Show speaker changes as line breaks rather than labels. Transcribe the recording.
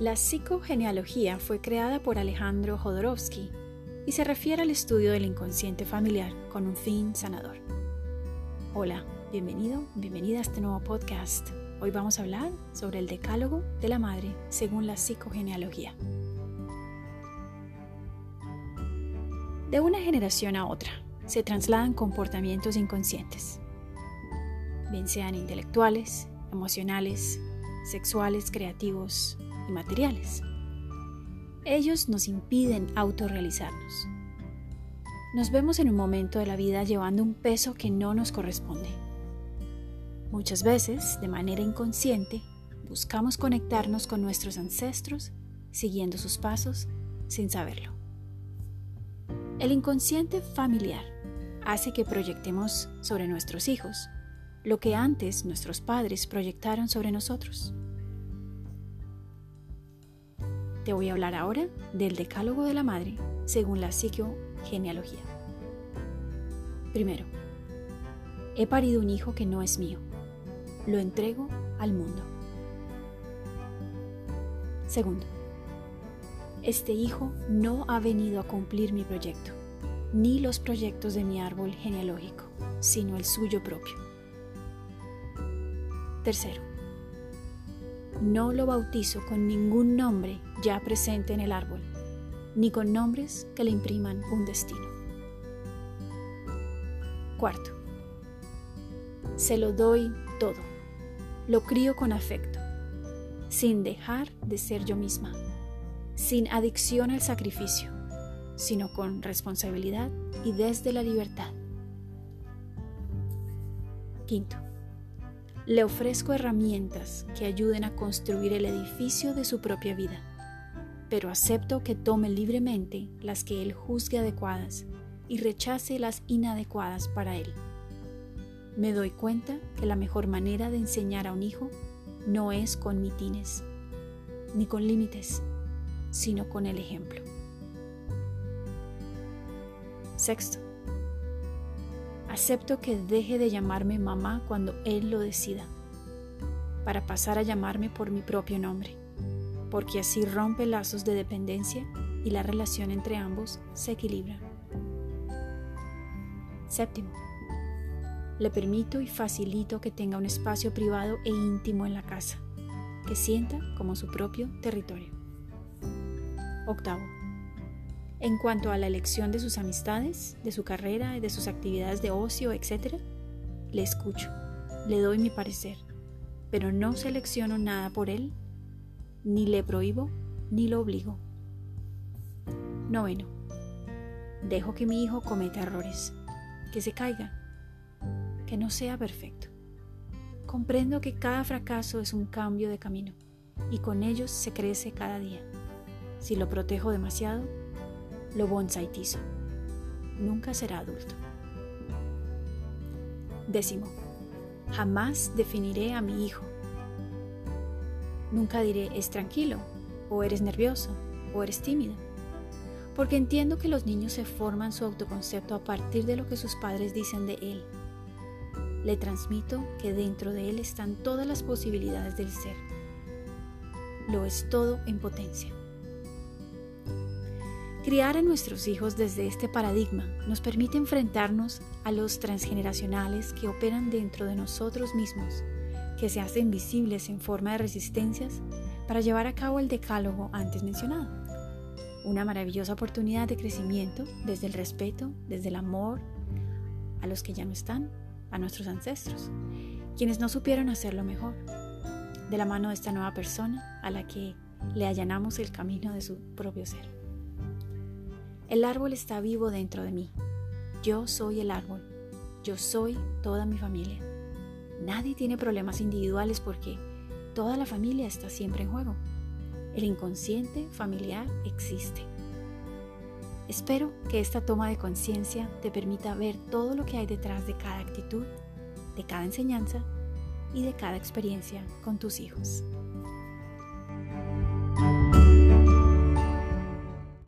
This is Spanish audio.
La psicogenealogía fue creada por Alejandro Jodorowsky y se refiere al estudio del inconsciente familiar con un fin sanador. Hola, bienvenido, bienvenida a este nuevo podcast. Hoy vamos a hablar sobre el decálogo de la madre según la psicogenealogía. De una generación a otra se trasladan comportamientos inconscientes, bien sean intelectuales, emocionales, sexuales, creativos, materiales. Ellos nos impiden autorrealizarnos. Nos vemos en un momento de la vida llevando un peso que no nos corresponde. Muchas veces, de manera inconsciente, buscamos conectarnos con nuestros ancestros siguiendo sus pasos sin saberlo. El inconsciente familiar hace que proyectemos sobre nuestros hijos lo que antes nuestros padres proyectaron sobre nosotros. Te voy a hablar ahora del decálogo de la madre según la psicogenealogía. Primero, he parido un hijo que no es mío. Lo entrego al mundo. Segundo, este hijo no ha venido a cumplir mi proyecto, ni los proyectos de mi árbol genealógico, sino el suyo propio. Tercero, no lo bautizo con ningún nombre ya presente en el árbol, ni con nombres que le impriman un destino. Cuarto, se lo doy todo, lo crío con afecto, sin dejar de ser yo misma, sin adicción al sacrificio, sino con responsabilidad y desde la libertad. Quinto, le ofrezco herramientas que ayuden a construir el edificio de su propia vida, pero acepto que tome libremente las que él juzgue adecuadas y rechace las inadecuadas para él. Me doy cuenta que la mejor manera de enseñar a un hijo no es con mitines, ni con límites, sino con el ejemplo. Sexto, Acepto que deje de llamarme mamá cuando Él lo decida, para pasar a llamarme por mi propio nombre, porque así rompe lazos de dependencia y la relación entre ambos se equilibra. Séptimo, le permito y facilito que tenga un espacio privado e íntimo en la casa, que sienta como su propio territorio. Octavo, en cuanto a la elección de sus amistades, de su carrera de sus actividades de ocio, etc., le escucho, le doy mi parecer, pero no selecciono nada por él, ni le prohíbo, ni lo obligo. Noveno. Dejo que mi hijo cometa errores, que se caiga, que no sea perfecto. Comprendo que cada fracaso es un cambio de camino y con ellos se crece cada día. Si lo protejo demasiado, lo bonsaitizo. Nunca será adulto. Décimo, jamás definiré a mi hijo. Nunca diré es tranquilo, o eres nervioso, o eres tímido. Porque entiendo que los niños se forman su autoconcepto a partir de lo que sus padres dicen de él. Le transmito que dentro de él están todas las posibilidades del ser. Lo es todo en potencia. Criar a nuestros hijos desde este paradigma nos permite enfrentarnos a los transgeneracionales que operan dentro de nosotros mismos, que se hacen visibles en forma de resistencias para llevar a cabo el decálogo antes mencionado. Una maravillosa oportunidad de crecimiento desde el respeto, desde el amor a los que ya no están, a nuestros ancestros, quienes no supieron hacerlo mejor, de la mano de esta nueva persona a la que le allanamos el camino de su propio ser. El árbol está vivo dentro de mí. Yo soy el árbol. Yo soy toda mi familia. Nadie tiene problemas individuales porque toda la familia está siempre en juego. El inconsciente familiar existe. Espero que esta toma de conciencia te permita ver todo lo que hay detrás de cada actitud, de cada enseñanza y de cada experiencia con tus hijos.